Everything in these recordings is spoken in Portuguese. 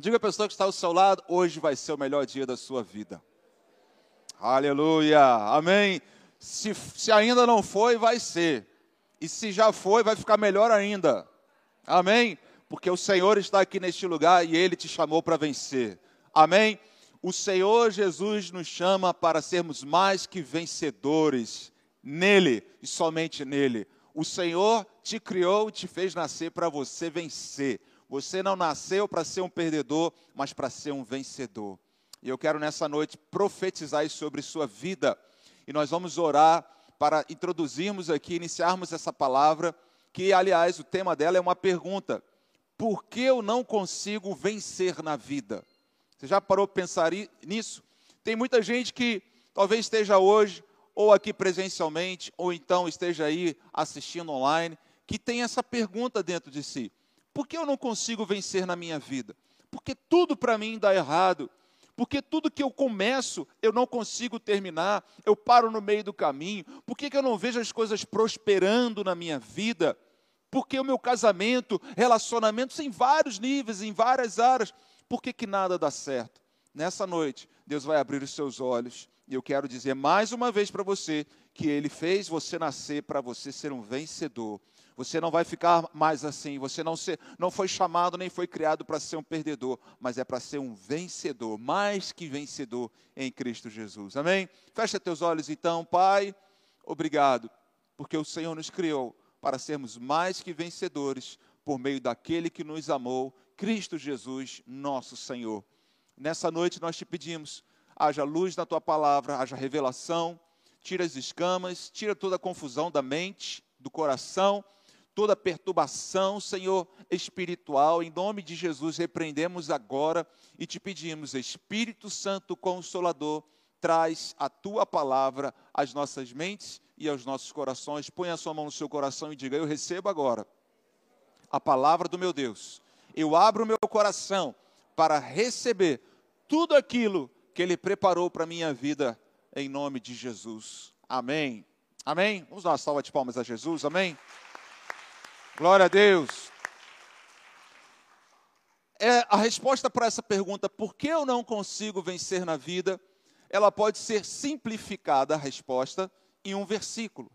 Diga a pessoa que está ao seu lado, hoje vai ser o melhor dia da sua vida. Aleluia, amém. Se, se ainda não foi, vai ser. E se já foi, vai ficar melhor ainda. Amém? Porque o Senhor está aqui neste lugar e Ele te chamou para vencer. Amém? O Senhor Jesus nos chama para sermos mais que vencedores nele e somente nele. O Senhor te criou e te fez nascer para você vencer. Você não nasceu para ser um perdedor, mas para ser um vencedor. E eu quero nessa noite profetizar isso sobre sua vida. E nós vamos orar para introduzirmos aqui, iniciarmos essa palavra, que aliás o tema dela é uma pergunta: por que eu não consigo vencer na vida? Você já parou para pensar nisso? Tem muita gente que talvez esteja hoje, ou aqui presencialmente, ou então esteja aí assistindo online, que tem essa pergunta dentro de si: por que eu não consigo vencer na minha vida? Porque tudo para mim dá errado. Porque tudo que eu começo, eu não consigo terminar, eu paro no meio do caminho. Por que, que eu não vejo as coisas prosperando na minha vida? Porque o meu casamento, relacionamentos em vários níveis, em várias áreas, por que, que nada dá certo? Nessa noite, Deus vai abrir os seus olhos. E eu quero dizer mais uma vez para você que Ele fez você nascer para você ser um vencedor. Você não vai ficar mais assim. Você não, não foi chamado nem foi criado para ser um perdedor, mas é para ser um vencedor, mais que vencedor em Cristo Jesus. Amém? Fecha teus olhos então, Pai. Obrigado, porque o Senhor nos criou para sermos mais que vencedores por meio daquele que nos amou, Cristo Jesus, nosso Senhor. Nessa noite nós te pedimos, haja luz na tua palavra, haja revelação, tira as escamas, tira toda a confusão da mente, do coração toda perturbação, Senhor, espiritual. Em nome de Jesus, repreendemos agora e te pedimos, Espírito Santo Consolador, traz a tua palavra às nossas mentes e aos nossos corações. Põe a sua mão no seu coração e diga: Eu recebo agora a palavra do meu Deus. Eu abro o meu coração para receber tudo aquilo que Ele preparou para a minha vida, em nome de Jesus. Amém. Amém. Vamos dar uma salva de palmas a Jesus. Amém. Glória a Deus. É, a resposta para essa pergunta, por que eu não consigo vencer na vida, ela pode ser simplificada, a resposta, em um versículo,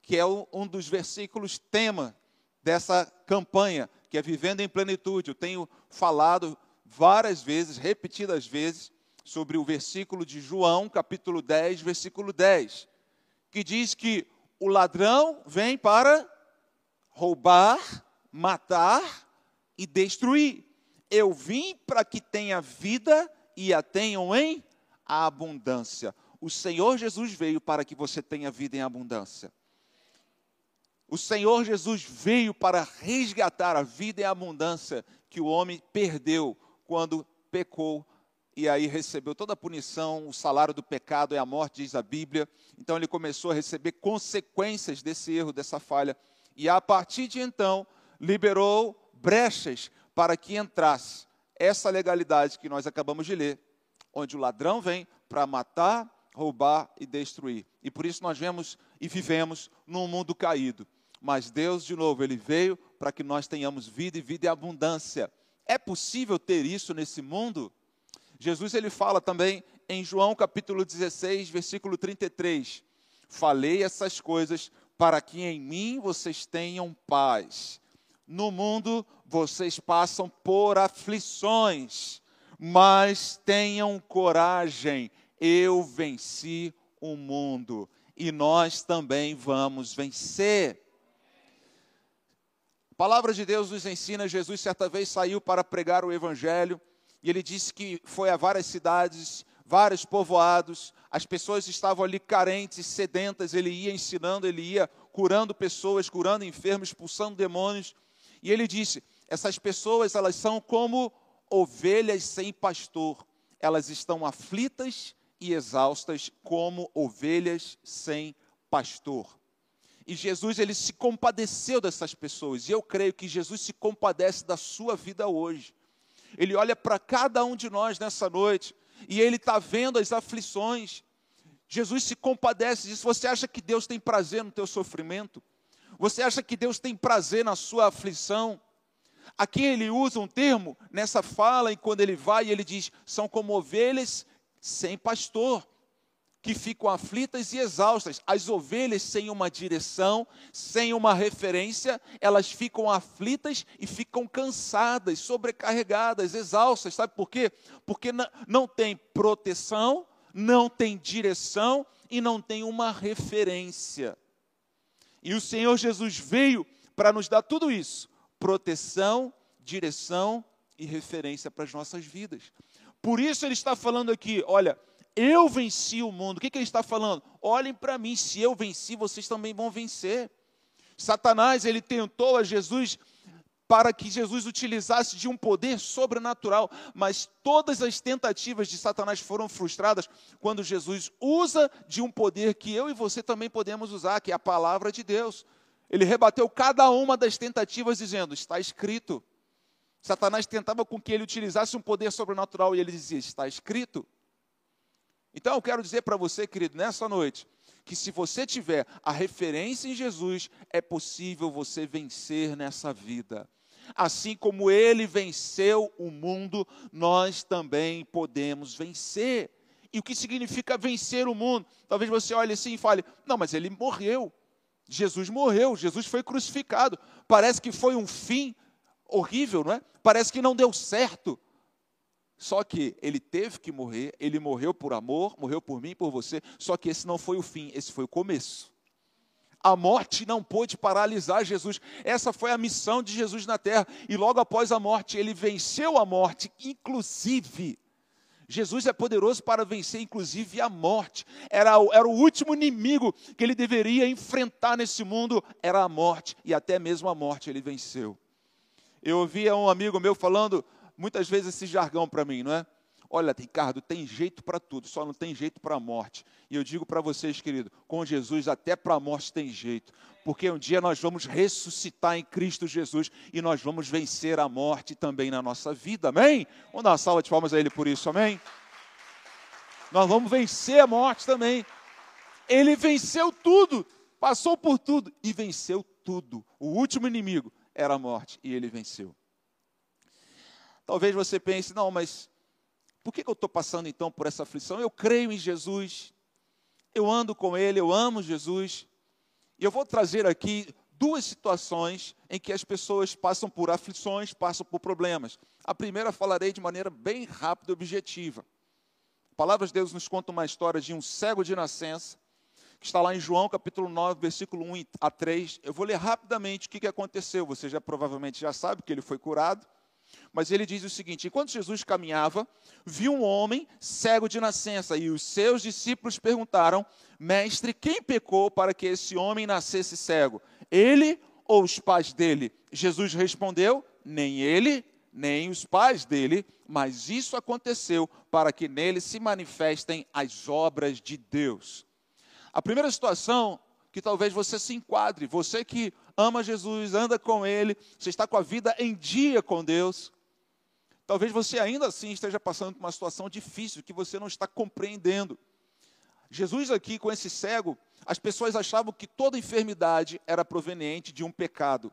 que é um dos versículos tema dessa campanha, que é Vivendo em Plenitude. Eu tenho falado várias vezes, repetidas vezes, sobre o versículo de João, capítulo 10, versículo 10, que diz que o ladrão vem para roubar, matar e destruir. Eu vim para que tenha vida e a tenham em abundância. O Senhor Jesus veio para que você tenha vida em abundância. O Senhor Jesus veio para resgatar a vida em abundância que o homem perdeu quando pecou e aí recebeu toda a punição, o salário do pecado é a morte, diz a Bíblia. Então ele começou a receber consequências desse erro, dessa falha e a partir de então liberou brechas para que entrasse essa legalidade que nós acabamos de ler, onde o ladrão vem para matar, roubar e destruir. E por isso nós vemos e vivemos num mundo caído. Mas Deus, de novo, ele veio para que nós tenhamos vida e vida em abundância. É possível ter isso nesse mundo? Jesus ele fala também em João capítulo 16, versículo 33. Falei essas coisas para que em mim vocês tenham paz. No mundo vocês passam por aflições, mas tenham coragem, eu venci o mundo e nós também vamos vencer. A palavra de Deus nos ensina, Jesus certa vez saiu para pregar o evangelho e ele disse que foi a várias cidades vários povoados, as pessoas estavam ali carentes, sedentas, ele ia ensinando, ele ia curando pessoas, curando enfermos, expulsando demônios. E ele disse: essas pessoas, elas são como ovelhas sem pastor. Elas estão aflitas e exaustas como ovelhas sem pastor. E Jesus ele se compadeceu dessas pessoas. E eu creio que Jesus se compadece da sua vida hoje. Ele olha para cada um de nós nessa noite e ele está vendo as aflições. Jesus se compadece disso. Você acha que Deus tem prazer no teu sofrimento? Você acha que Deus tem prazer na sua aflição? Aqui ele usa um termo nessa fala, e quando ele vai, ele diz: são como ovelhas sem pastor, que ficam aflitas e exaustas. As ovelhas sem uma direção, sem uma referência, elas ficam aflitas e ficam cansadas, sobrecarregadas, exaustas. Sabe por quê? Porque não tem proteção, não tem direção e não tem uma referência. E o Senhor Jesus veio para nos dar tudo isso: proteção, direção e referência para as nossas vidas. Por isso ele está falando aqui, olha, eu venci o mundo. O que, que ele está falando? Olhem para mim, se eu venci, vocês também vão vencer. Satanás, ele tentou a Jesus para que Jesus utilizasse de um poder sobrenatural, mas todas as tentativas de Satanás foram frustradas quando Jesus usa de um poder que eu e você também podemos usar, que é a palavra de Deus. Ele rebateu cada uma das tentativas dizendo: está escrito. Satanás tentava com que ele utilizasse um poder sobrenatural e ele dizia: está escrito. Então eu quero dizer para você, querido, nessa noite, que se você tiver a referência em Jesus, é possível você vencer nessa vida. Assim como ele venceu o mundo, nós também podemos vencer. E o que significa vencer o mundo? Talvez você olhe assim e fale: não, mas ele morreu. Jesus morreu, Jesus foi crucificado. Parece que foi um fim horrível, não é? Parece que não deu certo. Só que ele teve que morrer, ele morreu por amor, morreu por mim, por você. Só que esse não foi o fim, esse foi o começo. A morte não pôde paralisar Jesus. Essa foi a missão de Jesus na terra. E logo após a morte, ele venceu a morte, inclusive. Jesus é poderoso para vencer, inclusive, a morte. Era, era o último inimigo que ele deveria enfrentar nesse mundo, era a morte. E até mesmo a morte ele venceu. Eu ouvia um amigo meu falando muitas vezes esse jargão para mim, não é? Olha, Ricardo, tem jeito para tudo, só não tem jeito para a morte. E eu digo para vocês, querido, com Jesus até para a morte tem jeito, porque um dia nós vamos ressuscitar em Cristo Jesus e nós vamos vencer a morte também na nossa vida, amém? Vamos dar uma salva de palmas a Ele por isso, amém? Nós vamos vencer a morte também. Ele venceu tudo, passou por tudo e venceu tudo. O último inimigo era a morte e ele venceu. Talvez você pense, não, mas por que, eu estou passando então por essa aflição? Eu creio em Jesus, eu ando com Ele, eu amo Jesus. E eu vou trazer aqui duas situações em que as pessoas passam por aflições, passam por problemas. A primeira falarei de maneira bem rápida e objetiva. A palavra de Deus nos conta uma história de um cego de nascença, que está lá em João capítulo 9, versículo 1 a 3. Eu vou ler rapidamente o que aconteceu. Você já provavelmente já sabe que ele foi curado. Mas ele diz o seguinte: enquanto Jesus caminhava, viu um homem cego de nascença, e os seus discípulos perguntaram: Mestre, quem pecou para que esse homem nascesse cego? Ele ou os pais dele? Jesus respondeu: Nem ele, nem os pais dele, mas isso aconteceu para que nele se manifestem as obras de Deus. A primeira situação que talvez você se enquadre, você que ama Jesus, anda com Ele, você está com a vida em dia com Deus. Talvez você ainda assim esteja passando por uma situação difícil que você não está compreendendo. Jesus aqui com esse cego, as pessoas achavam que toda enfermidade era proveniente de um pecado.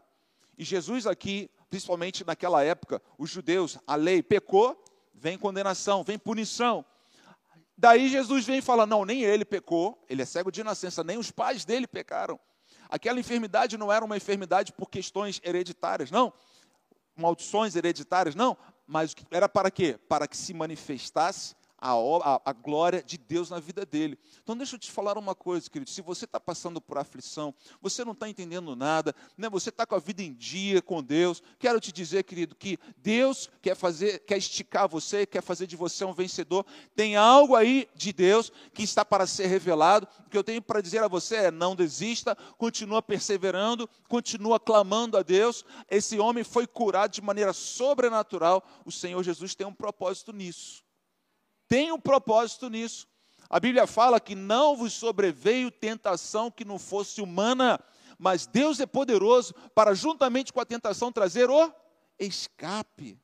E Jesus aqui, principalmente naquela época, os judeus, a lei pecou, vem condenação, vem punição. Daí Jesus vem e fala: não, nem ele pecou, ele é cego de nascença, nem os pais dele pecaram. Aquela enfermidade não era uma enfermidade por questões hereditárias, não. Maldições hereditárias, não. Mas era para quê? Para que se manifestasse a, a, a, glória de Deus na vida dele. Então, deixa eu te falar uma coisa, querido. Se você está passando por aflição, você não está entendendo nada, né? você está com a vida em dia com Deus, quero te dizer, querido, que Deus quer fazer, quer esticar você, quer fazer de você um vencedor. Tem algo aí de Deus que está para ser revelado. O que eu tenho para dizer a você é: não desista, continua perseverando, continua clamando a Deus. Esse homem foi curado de maneira sobrenatural. O Senhor Jesus tem um propósito nisso tem um propósito nisso. A Bíblia fala que não vos sobreveio tentação que não fosse humana, mas Deus é poderoso para, juntamente com a tentação, trazer o escape,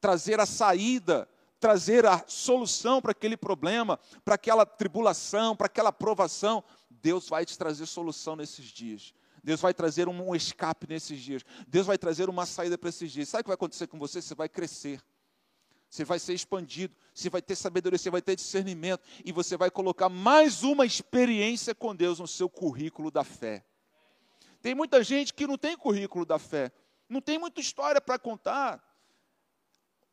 trazer a saída, trazer a solução para aquele problema, para aquela tribulação, para aquela provação. Deus vai te trazer solução nesses dias. Deus vai trazer um escape nesses dias. Deus vai trazer uma saída para esses dias. Sabe o que vai acontecer com você? Você vai crescer. Você vai ser expandido, você vai ter sabedoria, você vai ter discernimento e você vai colocar mais uma experiência com Deus no seu currículo da fé. Tem muita gente que não tem currículo da fé, não tem muita história para contar.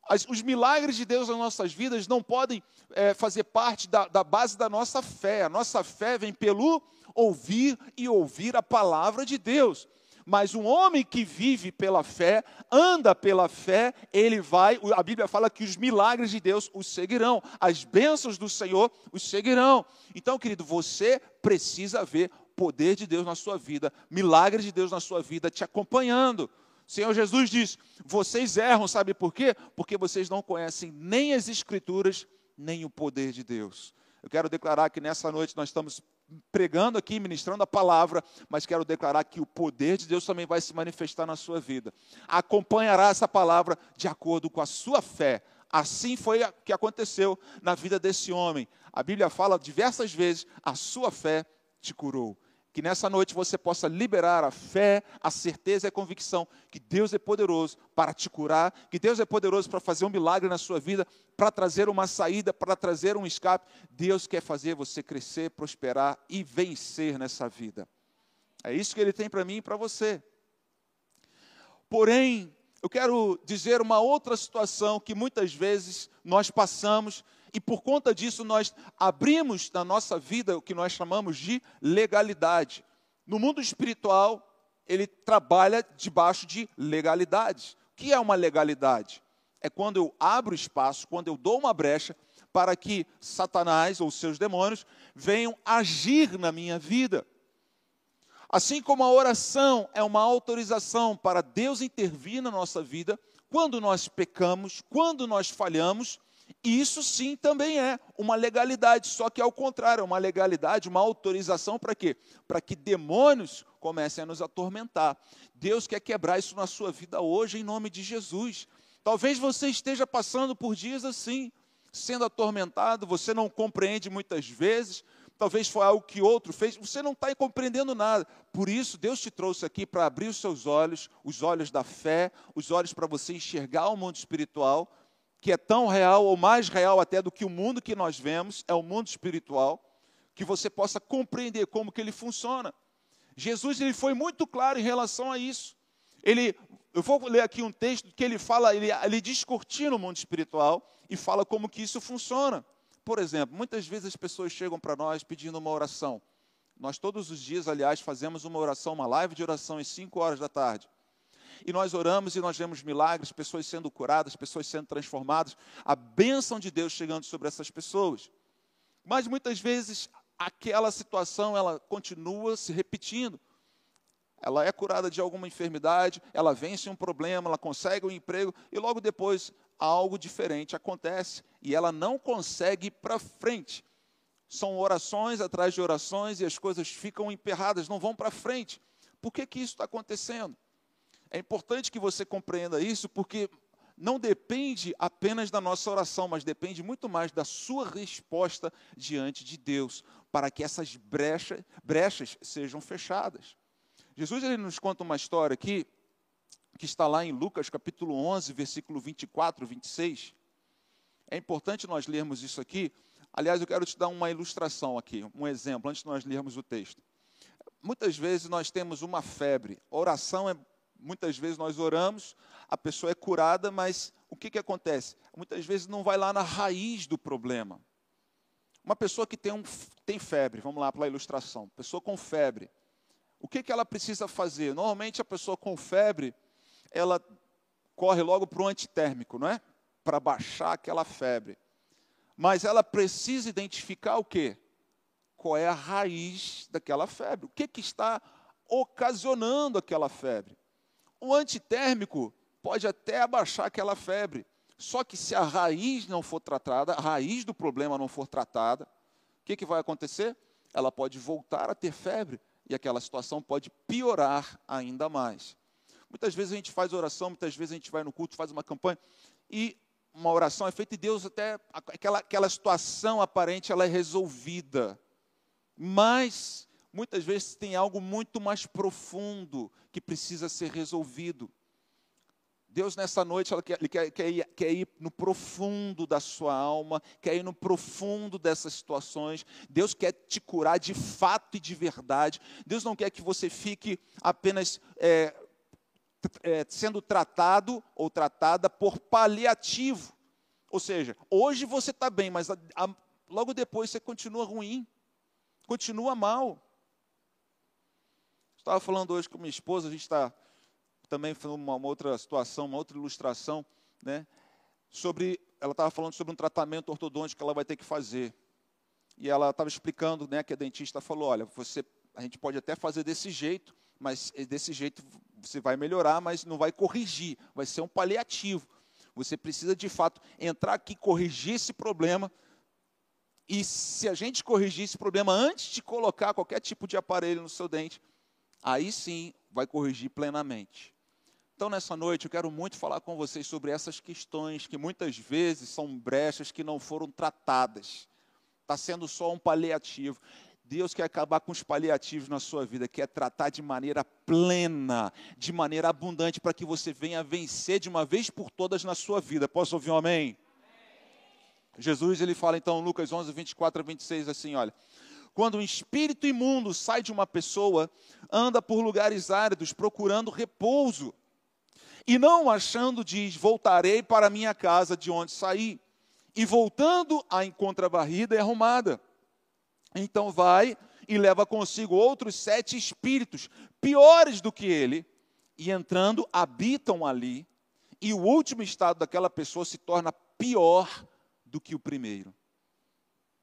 As, os milagres de Deus nas nossas vidas não podem é, fazer parte da, da base da nossa fé. A nossa fé vem pelo ouvir e ouvir a palavra de Deus. Mas um homem que vive pela fé, anda pela fé, ele vai, a Bíblia fala que os milagres de Deus os seguirão, as bênçãos do Senhor os seguirão. Então, querido, você precisa ver poder de Deus na sua vida, milagres de Deus na sua vida te acompanhando. Senhor Jesus diz: vocês erram, sabe por quê? Porque vocês não conhecem nem as Escrituras, nem o poder de Deus. Eu quero declarar que nessa noite nós estamos pregando aqui, ministrando a palavra, mas quero declarar que o poder de Deus também vai se manifestar na sua vida. Acompanhará essa palavra de acordo com a sua fé. Assim foi o que aconteceu na vida desse homem. A Bíblia fala diversas vezes: a sua fé te curou. Que nessa noite você possa liberar a fé, a certeza e a convicção que Deus é poderoso para te curar, que Deus é poderoso para fazer um milagre na sua vida, para trazer uma saída, para trazer um escape. Deus quer fazer você crescer, prosperar e vencer nessa vida. É isso que Ele tem para mim e para você. Porém, eu quero dizer uma outra situação que muitas vezes nós passamos e por conta disso, nós abrimos na nossa vida o que nós chamamos de legalidade. No mundo espiritual, ele trabalha debaixo de legalidades. O que é uma legalidade? É quando eu abro espaço, quando eu dou uma brecha para que Satanás ou seus demônios venham agir na minha vida. Assim como a oração é uma autorização para Deus intervir na nossa vida, quando nós pecamos, quando nós falhamos, isso sim também é uma legalidade, só que ao contrário, é uma legalidade, uma autorização para quê? Para que demônios comecem a nos atormentar. Deus quer quebrar isso na sua vida hoje, em nome de Jesus. Talvez você esteja passando por dias assim, sendo atormentado, você não compreende muitas vezes, talvez foi algo que outro fez, você não está compreendendo nada. Por isso, Deus te trouxe aqui para abrir os seus olhos, os olhos da fé, os olhos para você enxergar o mundo espiritual que é tão real ou mais real até do que o mundo que nós vemos, é o mundo espiritual, que você possa compreender como que ele funciona. Jesus ele foi muito claro em relação a isso. Ele, eu vou ler aqui um texto que ele fala, ele, ele descortina o mundo espiritual e fala como que isso funciona. Por exemplo, muitas vezes as pessoas chegam para nós pedindo uma oração. Nós todos os dias, aliás, fazemos uma oração, uma live de oração às 5 horas da tarde e nós oramos e nós vemos milagres, pessoas sendo curadas, pessoas sendo transformadas, a bênção de Deus chegando sobre essas pessoas. Mas muitas vezes aquela situação ela continua se repetindo. Ela é curada de alguma enfermidade, ela vence um problema, ela consegue um emprego e logo depois algo diferente acontece e ela não consegue ir para frente. São orações atrás de orações e as coisas ficam emperradas, não vão para frente. Por que, que isso está acontecendo? É importante que você compreenda isso, porque não depende apenas da nossa oração, mas depende muito mais da sua resposta diante de Deus, para que essas brechas, brechas sejam fechadas. Jesus ele nos conta uma história aqui, que está lá em Lucas capítulo 11, versículo 24, 26. É importante nós lermos isso aqui. Aliás, eu quero te dar uma ilustração aqui, um exemplo, antes de nós lermos o texto. Muitas vezes nós temos uma febre. A oração é Muitas vezes nós oramos, a pessoa é curada, mas o que, que acontece? Muitas vezes não vai lá na raiz do problema. Uma pessoa que tem, um, tem febre, vamos lá para a ilustração, pessoa com febre, o que, que ela precisa fazer? Normalmente a pessoa com febre, ela corre logo para o antitérmico, não é? Para baixar aquela febre. Mas ela precisa identificar o quê? Qual é a raiz daquela febre? O que, que está ocasionando aquela febre? O antitérmico pode até abaixar aquela febre. Só que se a raiz não for tratada, a raiz do problema não for tratada, o que, que vai acontecer? Ela pode voltar a ter febre e aquela situação pode piorar ainda mais. Muitas vezes a gente faz oração, muitas vezes a gente vai no culto, faz uma campanha e uma oração é feita e Deus até aquela, aquela situação aparente ela é resolvida. Mas muitas vezes tem algo muito mais profundo que precisa ser resolvido. Deus, nessa noite, Ele quer, quer, ir, quer ir no profundo da sua alma, quer ir no profundo dessas situações. Deus quer te curar de fato e de verdade. Deus não quer que você fique apenas é, é, sendo tratado ou tratada por paliativo. Ou seja, hoje você está bem, mas a, a, logo depois você continua ruim, continua mal. Estava falando hoje com minha esposa, a gente está também foi uma, uma outra situação, uma outra ilustração, né? Sobre, ela estava falando sobre um tratamento ortodôntico que ela vai ter que fazer. E ela estava explicando, né, que a dentista falou, olha, você, a gente pode até fazer desse jeito, mas desse jeito você vai melhorar, mas não vai corrigir, vai ser um paliativo. Você precisa de fato entrar aqui, corrigir esse problema. E se a gente corrigir esse problema antes de colocar qualquer tipo de aparelho no seu dente, aí sim vai corrigir plenamente. Então, nessa noite, eu quero muito falar com vocês sobre essas questões que muitas vezes são brechas que não foram tratadas. Está sendo só um paliativo. Deus quer acabar com os paliativos na sua vida, quer tratar de maneira plena, de maneira abundante, para que você venha vencer de uma vez por todas na sua vida. Posso ouvir um amém? amém? Jesus, ele fala então, Lucas 11, 24 a 26, assim, olha. Quando um espírito imundo sai de uma pessoa, anda por lugares áridos procurando repouso e não achando, diz: Voltarei para minha casa de onde saí. E voltando, a encontra varrida e arrumada. Então vai e leva consigo outros sete espíritos, piores do que ele, e entrando, habitam ali. E o último estado daquela pessoa se torna pior do que o primeiro.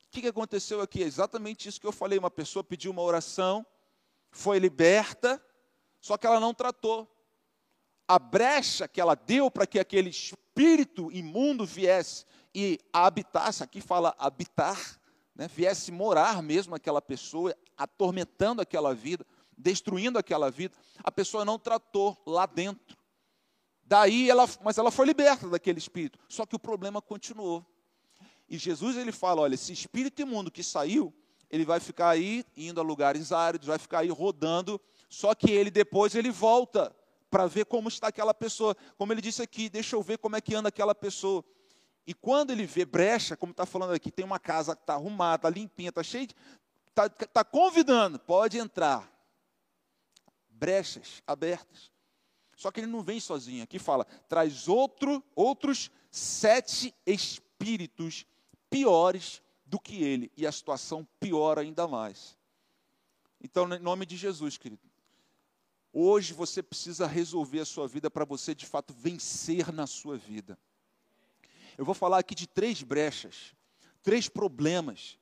O que aconteceu aqui? É exatamente isso que eu falei. Uma pessoa pediu uma oração, foi liberta, só que ela não tratou a brecha que ela deu para que aquele espírito imundo viesse e habitasse, aqui fala habitar, né, viesse morar mesmo aquela pessoa, atormentando aquela vida, destruindo aquela vida, a pessoa não tratou lá dentro. Daí ela, mas ela foi liberta daquele espírito. Só que o problema continuou. E Jesus ele fala, olha, esse espírito imundo que saiu, ele vai ficar aí indo a lugares áridos, vai ficar aí rodando, só que ele depois ele volta para ver como está aquela pessoa. Como ele disse aqui, deixa eu ver como é que anda aquela pessoa. E quando ele vê brecha, como está falando aqui, tem uma casa que está arrumada, está limpinha, está cheia. Está tá convidando, pode entrar. Brechas abertas. Só que ele não vem sozinho. Aqui fala, traz outro, outros sete espíritos piores do que ele. E a situação piora ainda mais. Então, em nome de Jesus, querido, Hoje você precisa resolver a sua vida para você de fato vencer na sua vida. Eu vou falar aqui de três brechas, três problemas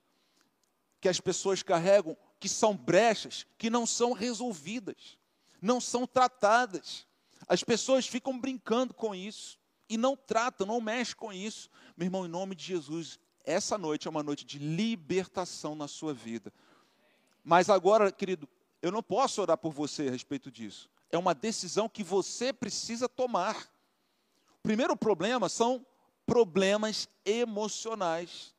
que as pessoas carregam, que são brechas que não são resolvidas, não são tratadas. As pessoas ficam brincando com isso e não tratam, não mexem com isso. Meu irmão, em nome de Jesus, essa noite é uma noite de libertação na sua vida. Mas agora, querido, eu não posso orar por você a respeito disso. É uma decisão que você precisa tomar. O primeiro problema são problemas emocionais.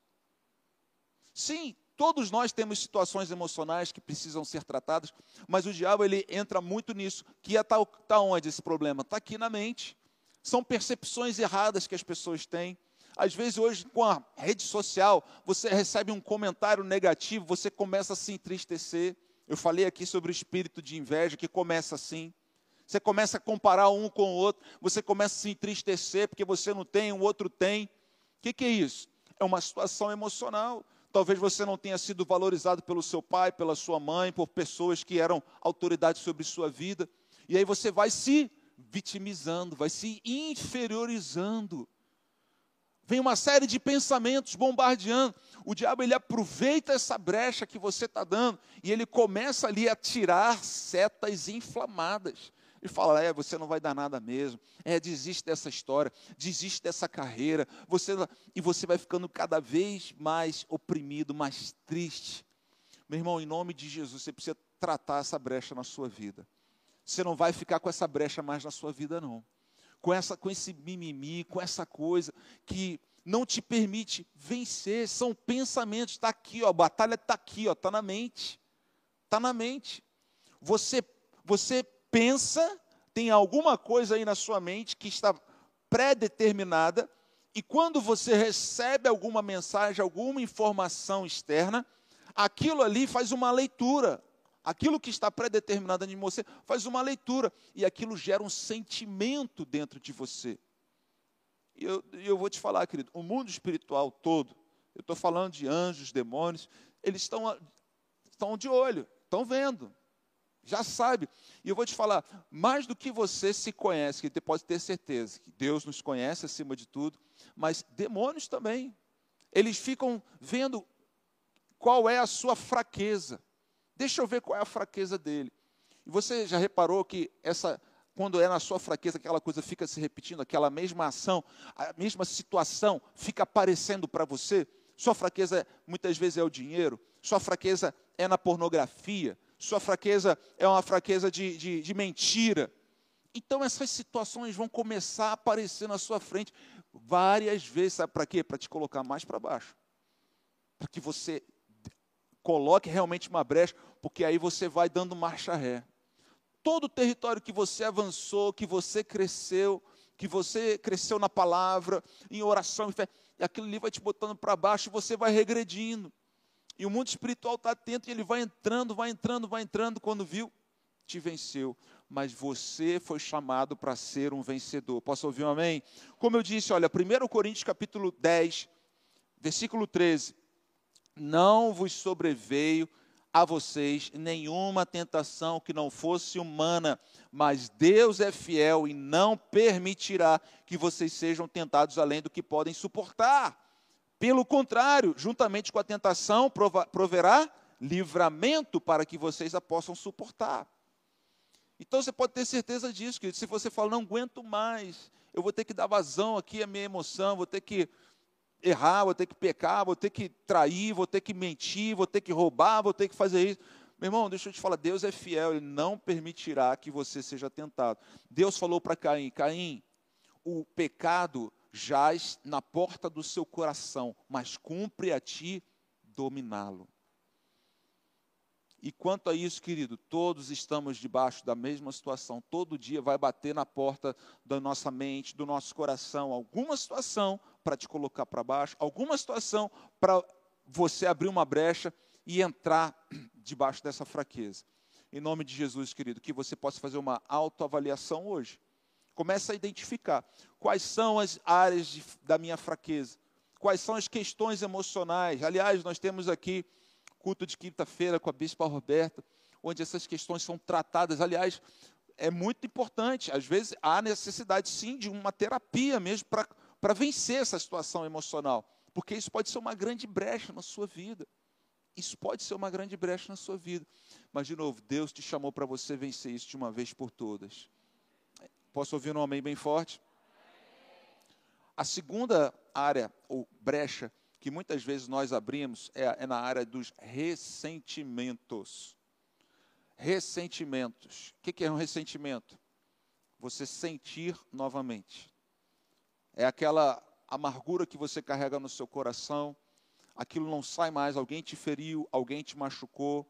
Sim, todos nós temos situações emocionais que precisam ser tratadas, mas o diabo ele entra muito nisso. Que está tá onde esse problema? Está aqui na mente. São percepções erradas que as pessoas têm. Às vezes, hoje, com a rede social, você recebe um comentário negativo, você começa a se entristecer. Eu falei aqui sobre o espírito de inveja que começa assim. Você começa a comparar um com o outro, você começa a se entristecer porque você não tem, o outro tem. O que, que é isso? É uma situação emocional. Talvez você não tenha sido valorizado pelo seu pai, pela sua mãe, por pessoas que eram autoridades sobre sua vida. E aí você vai se vitimizando, vai se inferiorizando. Vem uma série de pensamentos bombardeando. O diabo ele aproveita essa brecha que você está dando e ele começa ali a tirar setas inflamadas. Ele fala: é, você não vai dar nada mesmo. É, desiste dessa história, desiste dessa carreira. Você e você vai ficando cada vez mais oprimido, mais triste. Meu irmão, em nome de Jesus, você precisa tratar essa brecha na sua vida. Você não vai ficar com essa brecha mais na sua vida, não com, essa, com esse mimimi, com essa coisa que não te permite vencer. São pensamentos, está aqui, ó, a batalha está aqui, está na mente. Está na mente. Você, você pensa, tem alguma coisa aí na sua mente que está pré-determinada, e quando você recebe alguma mensagem, alguma informação externa, aquilo ali faz uma leitura. Aquilo que está predeterminado em você faz uma leitura e aquilo gera um sentimento dentro de você. E eu, eu vou te falar, querido, o mundo espiritual todo, eu estou falando de anjos, demônios, eles estão, estão de olho, estão vendo, já sabe. E eu vou te falar, mais do que você se conhece, que pode ter certeza que Deus nos conhece acima de tudo, mas demônios também. Eles ficam vendo qual é a sua fraqueza. Deixa eu ver qual é a fraqueza dele. E você já reparou que essa quando é na sua fraqueza, aquela coisa fica se repetindo, aquela mesma ação, a mesma situação fica aparecendo para você. Sua fraqueza muitas vezes é o dinheiro, sua fraqueza é na pornografia, sua fraqueza é uma fraqueza de, de, de mentira. Então essas situações vão começar a aparecer na sua frente várias vezes. Sabe para quê? Para te colocar mais para baixo. Para que você coloque realmente uma brecha, porque aí você vai dando marcha ré. Todo o território que você avançou, que você cresceu, que você cresceu na palavra, em oração, em fé, e aquilo ali vai te botando para baixo e você vai regredindo. E o mundo espiritual está atento e ele vai entrando, vai entrando, vai entrando. Quando viu, te venceu. Mas você foi chamado para ser um vencedor. Posso ouvir um amém? Como eu disse, olha, 1 Coríntios capítulo 10, versículo 13 não vos sobreveio a vocês nenhuma tentação que não fosse humana, mas Deus é fiel e não permitirá que vocês sejam tentados além do que podem suportar. Pelo contrário, juntamente com a tentação, proverá livramento para que vocês a possam suportar. Então você pode ter certeza disso, que se você fala, não aguento mais, eu vou ter que dar vazão aqui à minha emoção, vou ter que errar, vou ter que pecar, vou ter que trair, vou ter que mentir, vou ter que roubar, vou ter que fazer isso. Meu irmão, deixa eu te falar, Deus é fiel, Ele não permitirá que você seja tentado. Deus falou para Caim: Caim, o pecado jaz na porta do seu coração, mas cumpre a ti dominá-lo. E quanto a isso, querido, todos estamos debaixo da mesma situação. Todo dia vai bater na porta da nossa mente, do nosso coração, alguma situação para te colocar para baixo, alguma situação para você abrir uma brecha e entrar debaixo dessa fraqueza. Em nome de Jesus, querido, que você possa fazer uma autoavaliação hoje. Comece a identificar quais são as áreas de, da minha fraqueza, quais são as questões emocionais. Aliás, nós temos aqui culto de quinta-feira com a Bispa Roberta, onde essas questões são tratadas. Aliás, é muito importante. Às vezes há necessidade, sim, de uma terapia mesmo para vencer essa situação emocional, porque isso pode ser uma grande brecha na sua vida. Isso pode ser uma grande brecha na sua vida. Mas, de novo, Deus te chamou para você vencer isso de uma vez por todas. Posso ouvir um amém bem forte? A segunda área, ou brecha, que muitas vezes nós abrimos é, é na área dos ressentimentos. Ressentimentos. O que é um ressentimento? Você sentir novamente. É aquela amargura que você carrega no seu coração, aquilo não sai mais, alguém te feriu, alguém te machucou,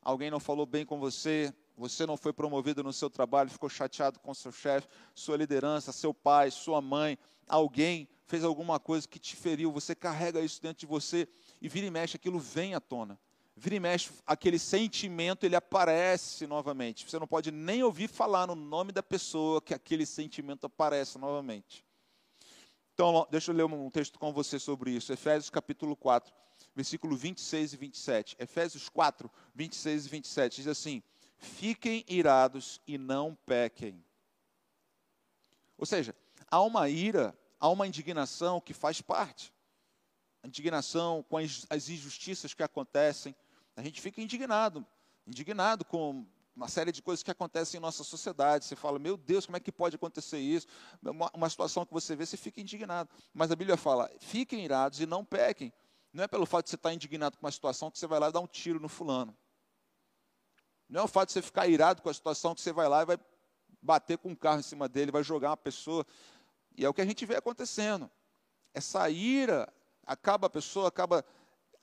alguém não falou bem com você, você não foi promovido no seu trabalho, ficou chateado com seu chefe, sua liderança, seu pai, sua mãe, alguém fez alguma coisa que te feriu, você carrega isso dentro de você e vira e mexe, aquilo vem à tona. Vira e mexe, aquele sentimento, ele aparece novamente. Você não pode nem ouvir falar no nome da pessoa que aquele sentimento aparece novamente. Então, deixa eu ler um texto com você sobre isso. Efésios capítulo 4, versículo 26 e 27. Efésios 4, 26 e 27 diz assim: Fiquem irados e não pequem. Ou seja, há uma ira, há uma indignação que faz parte. Indignação com as, as injustiças que acontecem. A gente fica indignado, indignado com uma série de coisas que acontecem em nossa sociedade. Você fala, meu Deus, como é que pode acontecer isso? Uma, uma situação que você vê, você fica indignado. Mas a Bíblia fala, fiquem irados e não pequem. Não é pelo fato de você estar indignado com uma situação que você vai lá dá um tiro no fulano. Não é o fato de você ficar irado com a situação que você vai lá e vai bater com um carro em cima dele, vai jogar uma pessoa. E é o que a gente vê acontecendo. Essa ira acaba, a pessoa acaba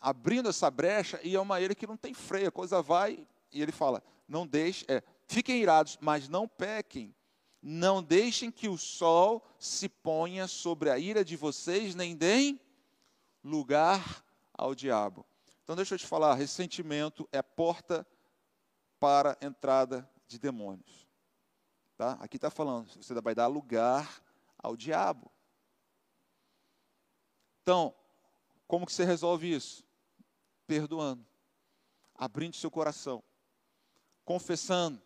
abrindo essa brecha e é uma ilha que não tem freio, a coisa vai e ele fala: não deixe, é, fiquem irados, mas não pequem. Não deixem que o sol se ponha sobre a ira de vocês, nem deem lugar ao diabo. Então, deixa eu te falar: ressentimento é porta para entrada de demônios. Tá? Aqui está falando, você vai dar lugar ao diabo. Então, como que você resolve isso? Perdoando, abrindo seu coração, confessando,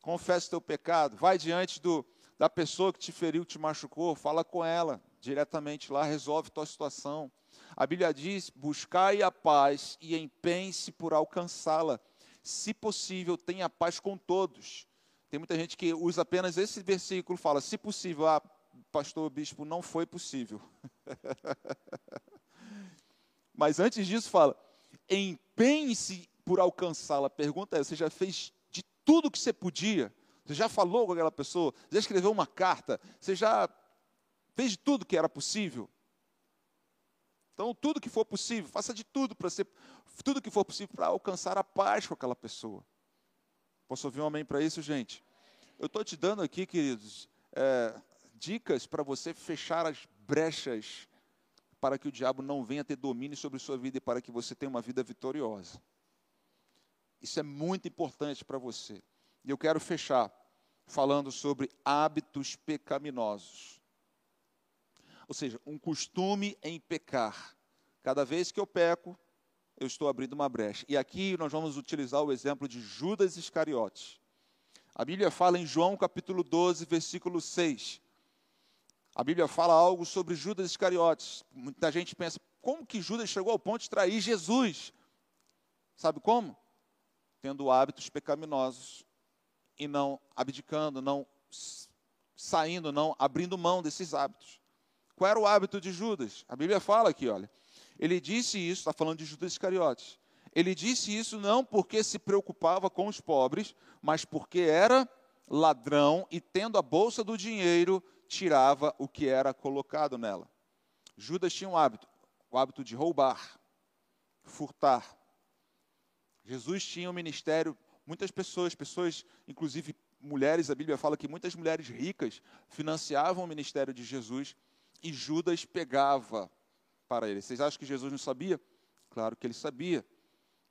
confessa teu pecado, vai diante do, da pessoa que te feriu, te machucou, fala com ela diretamente lá, resolve tua situação. A Bíblia diz: buscai a paz e empenhe-se por alcançá-la. Se possível, tenha paz com todos. Tem muita gente que usa apenas esse versículo, fala, se possível, ah, pastor bispo, não foi possível. Mas antes disso, fala, empenhe-se por alcançá-la. Pergunta é: você já fez tudo o que você podia. Você já falou com aquela pessoa, você já escreveu uma carta, você já fez de tudo que era possível. Então, tudo que for possível, faça de tudo para ser, tudo que for possível para alcançar a paz com aquela pessoa. Posso ouvir um amém para isso, gente? Eu estou te dando aqui, queridos, é, dicas para você fechar as brechas para que o diabo não venha ter domínio sobre sua vida e para que você tenha uma vida vitoriosa. Isso é muito importante para você. E eu quero fechar falando sobre hábitos pecaminosos. Ou seja, um costume em pecar. Cada vez que eu peco, eu estou abrindo uma brecha. E aqui nós vamos utilizar o exemplo de Judas Iscariotes. A Bíblia fala em João capítulo 12, versículo 6. A Bíblia fala algo sobre Judas Iscariotes. Muita gente pensa, como que Judas chegou ao ponto de trair Jesus? Sabe como? tendo hábitos pecaminosos e não abdicando, não saindo, não abrindo mão desses hábitos. Qual era o hábito de Judas? A Bíblia fala aqui, olha. Ele disse isso, está falando de Judas Iscariotes. Ele disse isso não porque se preocupava com os pobres, mas porque era ladrão e, tendo a bolsa do dinheiro, tirava o que era colocado nela. Judas tinha um hábito, o hábito de roubar, furtar, Jesus tinha um ministério, muitas pessoas, pessoas, inclusive mulheres, a Bíblia fala que muitas mulheres ricas financiavam o ministério de Jesus e Judas pegava para ele. Vocês acham que Jesus não sabia? Claro que ele sabia.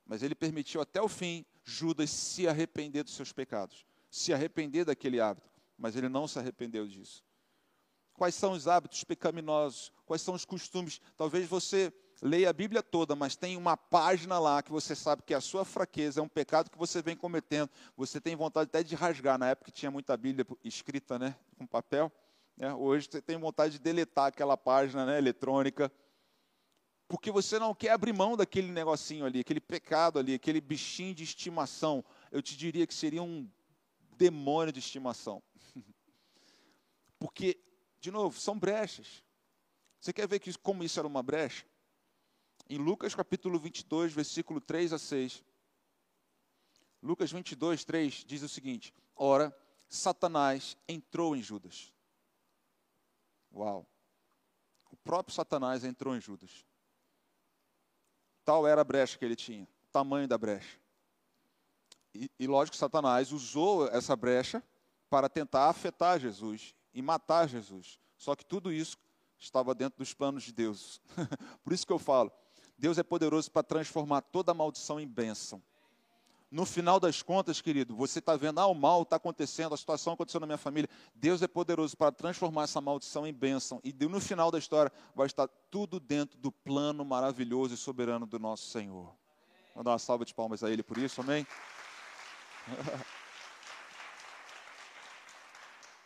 Mas ele permitiu até o fim Judas se arrepender dos seus pecados, se arrepender daquele hábito, mas ele não se arrependeu disso. Quais são os hábitos pecaminosos? Quais são os costumes? Talvez você leia a Bíblia toda, mas tem uma página lá que você sabe que é a sua fraqueza, é um pecado que você vem cometendo. Você tem vontade até de rasgar. Na época tinha muita Bíblia escrita, né, com papel. Né? Hoje você tem vontade de deletar aquela página né, eletrônica, porque você não quer abrir mão daquele negocinho ali, aquele pecado ali, aquele bichinho de estimação. Eu te diria que seria um demônio de estimação. Porque, de novo, são brechas. Você quer ver que, como isso era uma brecha? em Lucas capítulo 22, versículo 3 a 6. Lucas 22, 3 diz o seguinte: Ora, Satanás entrou em Judas. Uau! O próprio Satanás entrou em Judas. Tal era a brecha que ele tinha, o tamanho da brecha. E, e lógico, Satanás usou essa brecha para tentar afetar Jesus e matar Jesus. Só que tudo isso estava dentro dos planos de Deus. Por isso que eu falo, Deus é poderoso para transformar toda maldição em bênção. No final das contas, querido, você está vendo, ah, o mal está acontecendo, a situação aconteceu na minha família. Deus é poderoso para transformar essa maldição em bênção. E no final da história vai estar tudo dentro do plano maravilhoso e soberano do nosso Senhor. Vou dar uma salva de palmas a Ele por isso, amém?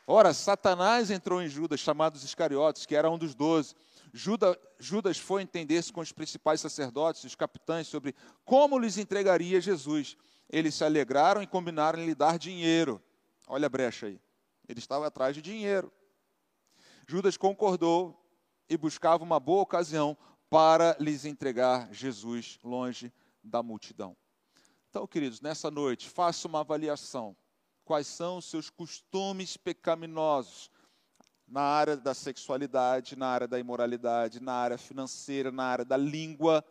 Ora, Satanás entrou em Judas, chamados Iscariotes, que era um dos doze. Judas, Judas foi entender-se com os principais sacerdotes e os capitães sobre como lhes entregaria Jesus. Eles se alegraram e combinaram em lhe dar dinheiro. Olha a brecha aí. Ele estava atrás de dinheiro. Judas concordou e buscava uma boa ocasião para lhes entregar Jesus longe da multidão. Então, queridos, nessa noite, faça uma avaliação. Quais são os seus costumes pecaminosos? na área da sexualidade, na área da imoralidade, na área financeira, na área da língua,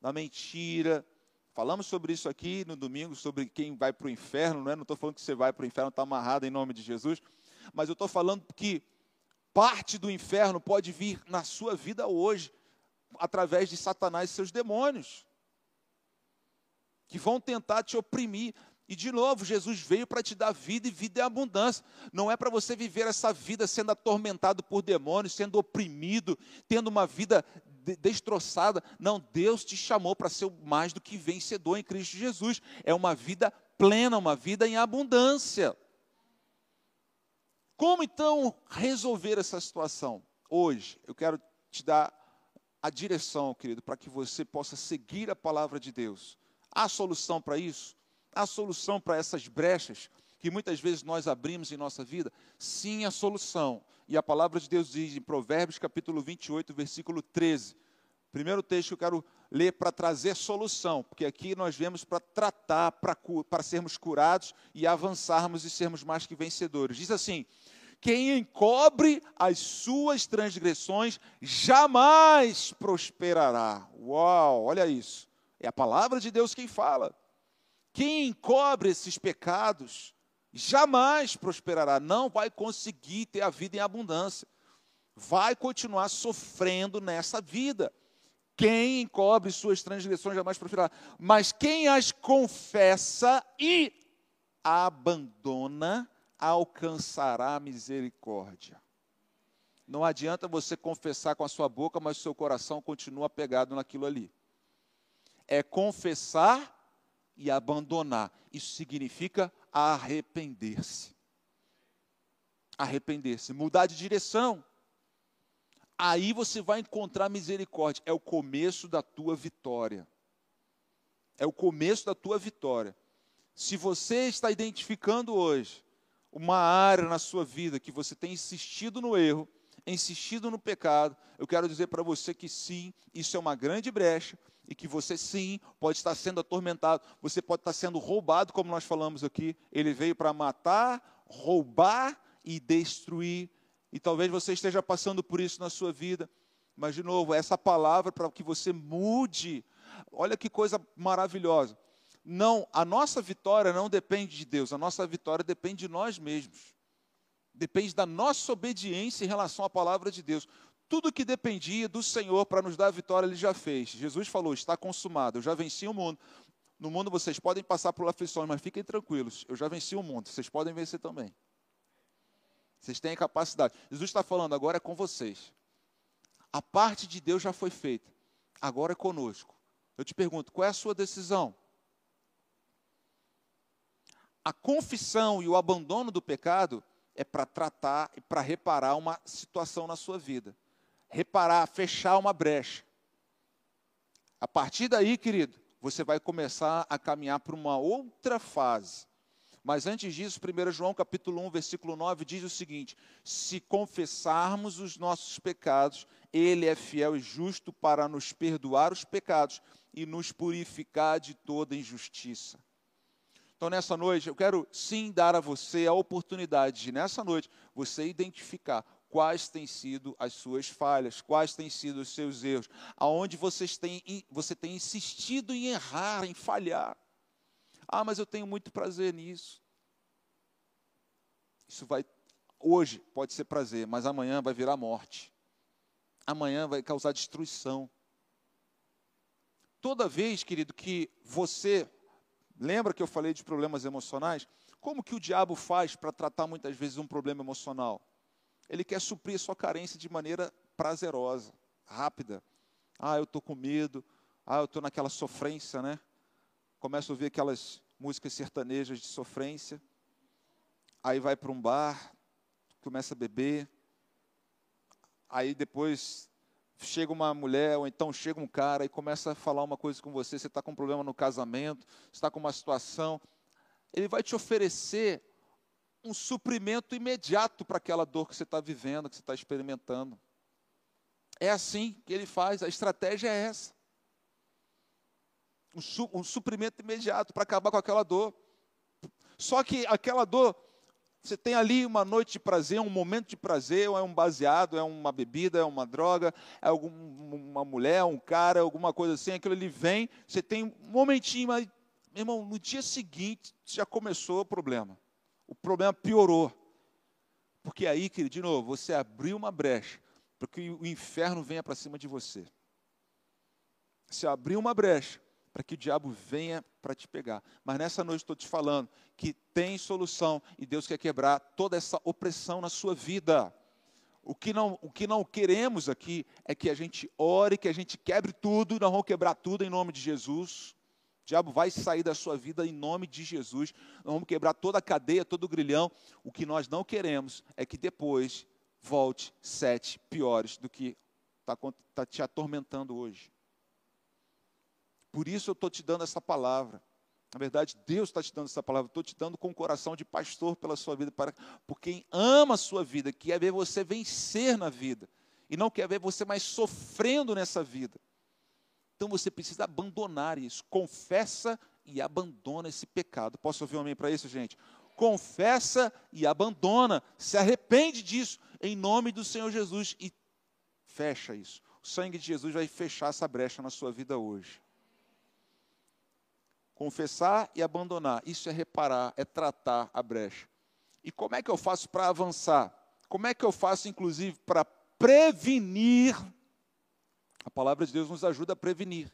da mentira. Falamos sobre isso aqui no domingo, sobre quem vai para o inferno, não é? Não estou falando que você vai para o inferno, está amarrado em nome de Jesus, mas eu estou falando que parte do inferno pode vir na sua vida hoje, através de Satanás e seus demônios, que vão tentar te oprimir. E de novo, Jesus veio para te dar vida e vida em abundância. Não é para você viver essa vida sendo atormentado por demônios, sendo oprimido, tendo uma vida destroçada. Não, Deus te chamou para ser mais do que vencedor em Cristo Jesus. É uma vida plena, uma vida em abundância. Como então resolver essa situação? Hoje, eu quero te dar a direção, querido, para que você possa seguir a palavra de Deus. Há solução para isso? Há solução para essas brechas que muitas vezes nós abrimos em nossa vida? Sim, a solução. E a palavra de Deus diz em Provérbios capítulo 28, versículo 13. Primeiro texto que eu quero ler para trazer solução, porque aqui nós vemos para tratar, para, sermos curados e avançarmos e sermos mais que vencedores. Diz assim: quem encobre as suas transgressões jamais prosperará. Uau, olha isso. É a palavra de Deus quem fala. Quem encobre esses pecados jamais prosperará, não vai conseguir ter a vida em abundância. Vai continuar sofrendo nessa vida. Quem encobre suas transgressões jamais prosperará. Mas quem as confessa e abandona, alcançará misericórdia. Não adianta você confessar com a sua boca, mas o seu coração continua pegado naquilo ali. É confessar e abandonar. Isso significa arrepender-se. Arrepender-se, mudar de direção. Aí você vai encontrar misericórdia. É o começo da tua vitória. É o começo da tua vitória. Se você está identificando hoje uma área na sua vida que você tem insistido no erro, insistido no pecado, eu quero dizer para você que sim, isso é uma grande brecha e que você sim pode estar sendo atormentado, você pode estar sendo roubado, como nós falamos aqui. Ele veio para matar, roubar e destruir. E talvez você esteja passando por isso na sua vida. Mas, de novo, essa palavra para que você mude. Olha que coisa maravilhosa. Não, a nossa vitória não depende de Deus, a nossa vitória depende de nós mesmos. Depende da nossa obediência em relação à palavra de Deus. Tudo que dependia do Senhor para nos dar a vitória, Ele já fez. Jesus falou: está consumado, eu já venci o mundo. No mundo vocês podem passar por aflições, mas fiquem tranquilos, eu já venci o mundo, vocês podem vencer também. Vocês têm capacidade. Jesus está falando, agora é com vocês. A parte de Deus já foi feita, agora é conosco. Eu te pergunto, qual é a sua decisão? A confissão e o abandono do pecado é para tratar e para reparar uma situação na sua vida reparar, fechar uma brecha. A partir daí, querido, você vai começar a caminhar para uma outra fase. Mas antes disso, 1 João capítulo 1, versículo 9 diz o seguinte: Se confessarmos os nossos pecados, ele é fiel e justo para nos perdoar os pecados e nos purificar de toda injustiça. Então, nessa noite, eu quero sim dar a você a oportunidade de, nessa noite, você identificar quais têm sido as suas falhas, quais têm sido os seus erros, aonde vocês têm, você tem insistido em errar, em falhar. Ah, mas eu tenho muito prazer nisso. Isso vai, hoje pode ser prazer, mas amanhã vai virar morte. Amanhã vai causar destruição. Toda vez, querido, que você, lembra que eu falei de problemas emocionais? Como que o diabo faz para tratar muitas vezes um problema emocional? Ele quer suprir a sua carência de maneira prazerosa, rápida. Ah, eu estou com medo. Ah, eu estou naquela sofrência, né? Começa a ouvir aquelas músicas sertanejas de sofrência. Aí vai para um bar, começa a beber. Aí depois chega uma mulher, ou então chega um cara e começa a falar uma coisa com você. Você está com um problema no casamento, está com uma situação. Ele vai te oferecer um suprimento imediato para aquela dor que você está vivendo, que você está experimentando. É assim que ele faz, a estratégia é essa. Um, su um suprimento imediato para acabar com aquela dor. Só que aquela dor Você tem ali uma noite de prazer, um momento de prazer, ou é um baseado, é uma bebida, é uma droga, é alguma mulher, um cara, alguma coisa assim, aquilo ali vem, você tem um momentinho, mas, irmão, no dia seguinte já começou o problema. O problema piorou. Porque aí, querido, de novo, você abriu uma brecha para que o inferno venha para cima de você. Você abriu uma brecha para que o diabo venha para te pegar. Mas nessa noite estou te falando que tem solução e Deus quer quebrar toda essa opressão na sua vida. O que não, o que não queremos aqui é que a gente ore, que a gente quebre tudo, e nós vamos quebrar tudo em nome de Jesus. Diabo vai sair da sua vida em nome de Jesus. Nós vamos quebrar toda a cadeia, todo o grilhão. O que nós não queremos é que depois volte sete piores do que está tá te atormentando hoje. Por isso eu estou te dando essa palavra. Na verdade, Deus está te dando essa palavra. Estou te dando com o coração de pastor pela sua vida, para, por quem ama a sua vida, quer ver você vencer na vida, e não quer ver você mais sofrendo nessa vida. Então você precisa abandonar isso. Confessa e abandona esse pecado. Posso ouvir um amém para isso, gente? Confessa e abandona. Se arrepende disso, em nome do Senhor Jesus, e fecha isso. O sangue de Jesus vai fechar essa brecha na sua vida hoje. Confessar e abandonar. Isso é reparar, é tratar a brecha. E como é que eu faço para avançar? Como é que eu faço, inclusive, para prevenir? A palavra de Deus nos ajuda a prevenir.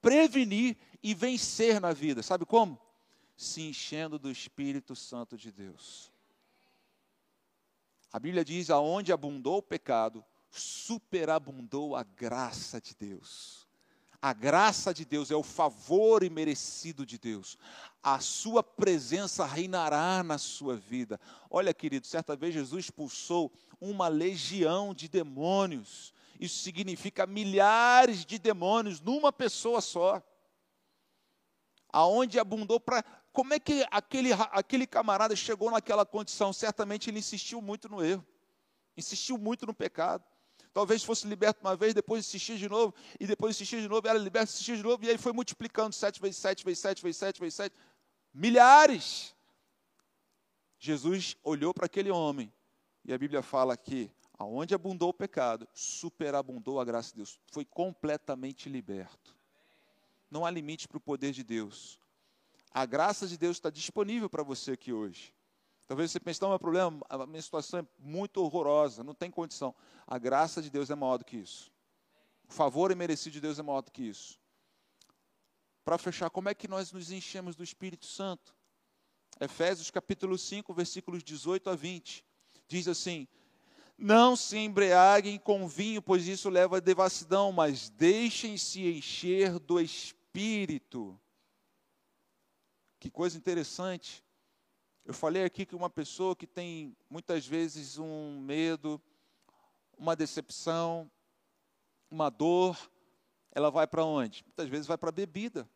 Prevenir e vencer na vida. Sabe como? Se enchendo do Espírito Santo de Deus. A Bíblia diz: aonde abundou o pecado, superabundou a graça de Deus. A graça de Deus é o favor imerecido de Deus. A sua presença reinará na sua vida. Olha, querido, certa vez Jesus expulsou uma legião de demônios. Isso significa milhares de demônios numa pessoa só. Aonde abundou para. Como é que aquele, aquele camarada chegou naquela condição? Certamente ele insistiu muito no erro, insistiu muito no pecado. Talvez fosse liberto uma vez, depois insistia de novo, e depois insistia de novo, era liberto, insistia de novo, e aí foi multiplicando sete vezes sete, vezes sete, vezes sete, vezes sete. Milhares. Jesus olhou para aquele homem, e a Bíblia fala que aonde abundou o pecado, superabundou a graça de Deus. Foi completamente liberto. Não há limite para o poder de Deus. A graça de Deus está disponível para você aqui hoje. Talvez você pense, não, meu problema, a minha situação é muito horrorosa, não tem condição. A graça de Deus é maior do que isso. O favor imerecido de Deus é maior do que isso. Para fechar, como é que nós nos enchemos do Espírito Santo? Efésios capítulo 5, versículos 18 a 20. Diz assim: Não se embriaguem com vinho, pois isso leva à devassidão, mas deixem-se encher do Espírito. Que coisa interessante. Eu falei aqui que uma pessoa que tem muitas vezes um medo, uma decepção, uma dor, ela vai para onde? Muitas vezes vai para a bebida,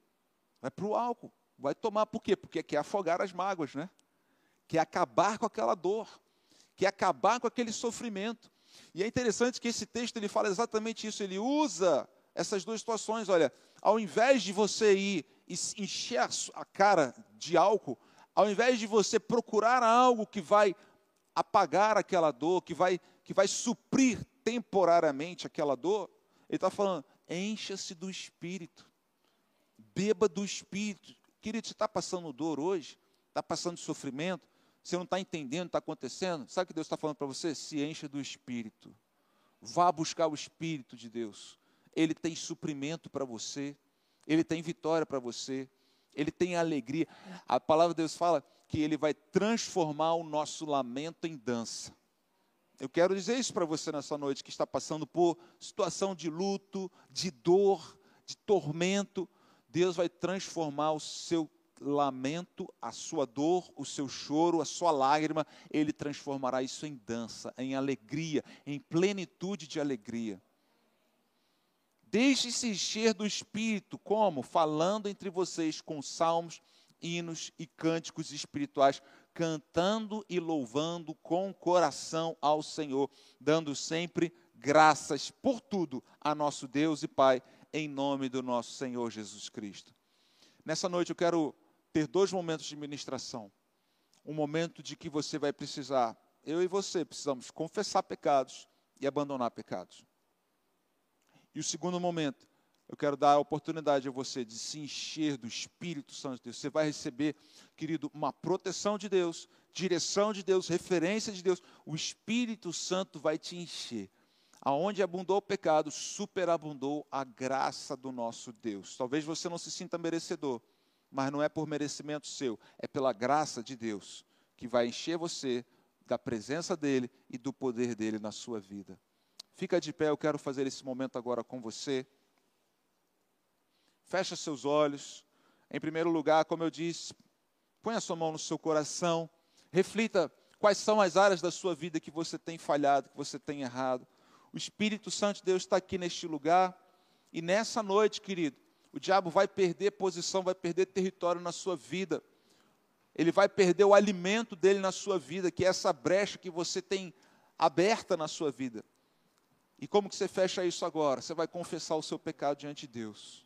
vai para o álcool, vai tomar por quê? Porque quer afogar as mágoas, né? Quer acabar com aquela dor, quer acabar com aquele sofrimento. E é interessante que esse texto ele fala exatamente isso, ele usa essas duas situações, olha, ao invés de você ir e encher a cara de álcool, ao invés de você procurar algo que vai apagar aquela dor, que vai, que vai suprir temporariamente aquela dor, ele está falando, encha-se do Espírito, beba do Espírito. Querido, você está passando dor hoje? Está passando sofrimento? Você não está entendendo o que está acontecendo? Sabe o que Deus está falando para você? Se encha do Espírito. Vá buscar o Espírito de Deus. Ele tem suprimento para você. Ele tem vitória para você ele tem alegria. A palavra de Deus fala que ele vai transformar o nosso lamento em dança. Eu quero dizer isso para você nessa noite que está passando por situação de luto, de dor, de tormento. Deus vai transformar o seu lamento, a sua dor, o seu choro, a sua lágrima, ele transformará isso em dança, em alegria, em plenitude de alegria. Deixe-se encher do Espírito, como? Falando entre vocês com salmos, hinos e cânticos espirituais, cantando e louvando com o coração ao Senhor, dando sempre graças por tudo a nosso Deus e Pai, em nome do nosso Senhor Jesus Cristo. Nessa noite eu quero ter dois momentos de ministração. um momento de que você vai precisar, eu e você precisamos confessar pecados e abandonar pecados. E o segundo momento, eu quero dar a oportunidade a você de se encher do Espírito Santo de Deus. Você vai receber, querido, uma proteção de Deus, direção de Deus, referência de Deus. O Espírito Santo vai te encher. Aonde abundou o pecado, superabundou a graça do nosso Deus. Talvez você não se sinta merecedor, mas não é por merecimento seu, é pela graça de Deus que vai encher você da presença dele e do poder dele na sua vida. Fica de pé, eu quero fazer esse momento agora com você. Fecha seus olhos. Em primeiro lugar, como eu disse, põe a sua mão no seu coração. Reflita quais são as áreas da sua vida que você tem falhado, que você tem errado. O Espírito Santo de Deus está aqui neste lugar. E nessa noite, querido, o diabo vai perder posição, vai perder território na sua vida. Ele vai perder o alimento dele na sua vida, que é essa brecha que você tem aberta na sua vida. E como que você fecha isso agora? Você vai confessar o seu pecado diante de Deus.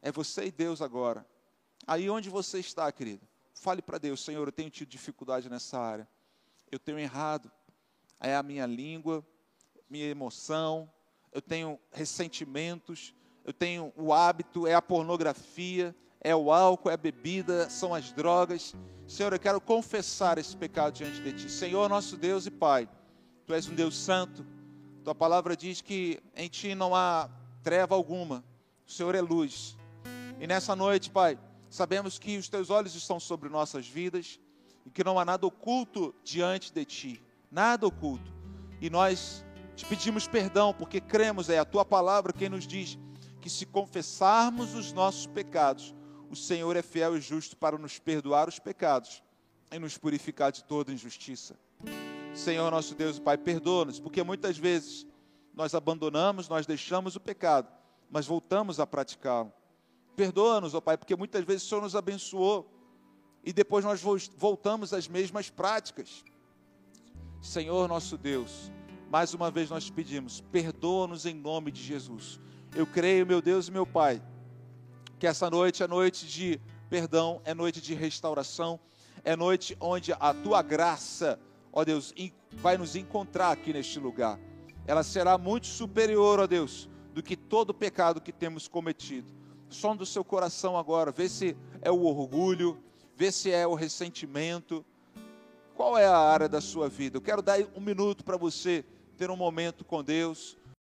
É você e Deus agora. Aí onde você está, querido, fale para Deus, Senhor, eu tenho tido dificuldade nessa área. Eu tenho errado. É a minha língua, minha emoção, eu tenho ressentimentos, eu tenho o hábito, é a pornografia, é o álcool, é a bebida, são as drogas. Senhor, eu quero confessar esse pecado diante de Ti. Senhor, nosso Deus e Pai, Tu és um Deus santo. Tua palavra diz que em Ti não há treva alguma. O Senhor é luz. E nessa noite, Pai, sabemos que os teus olhos estão sobre nossas vidas e que não há nada oculto diante de ti, nada oculto. E nós te pedimos perdão porque cremos, é a tua palavra quem nos diz que se confessarmos os nossos pecados, o Senhor é fiel e justo para nos perdoar os pecados e nos purificar de toda injustiça. Senhor nosso Deus e Pai, perdoa-nos, porque muitas vezes nós abandonamos, nós deixamos o pecado, mas voltamos a praticá-lo. Perdoa-nos, ó Pai, porque muitas vezes o Senhor nos abençoou e depois nós voltamos às mesmas práticas. Senhor nosso Deus, mais uma vez nós pedimos, perdoa-nos em nome de Jesus. Eu creio, meu Deus e meu Pai, que essa noite é noite de perdão, é noite de restauração, é noite onde a tua graça, ó Deus, vai nos encontrar aqui neste lugar. Ela será muito superior, ó Deus, do que todo pecado que temos cometido som do seu coração agora, vê se é o orgulho, vê se é o ressentimento. Qual é a área da sua vida? Eu quero dar um minuto para você ter um momento com Deus.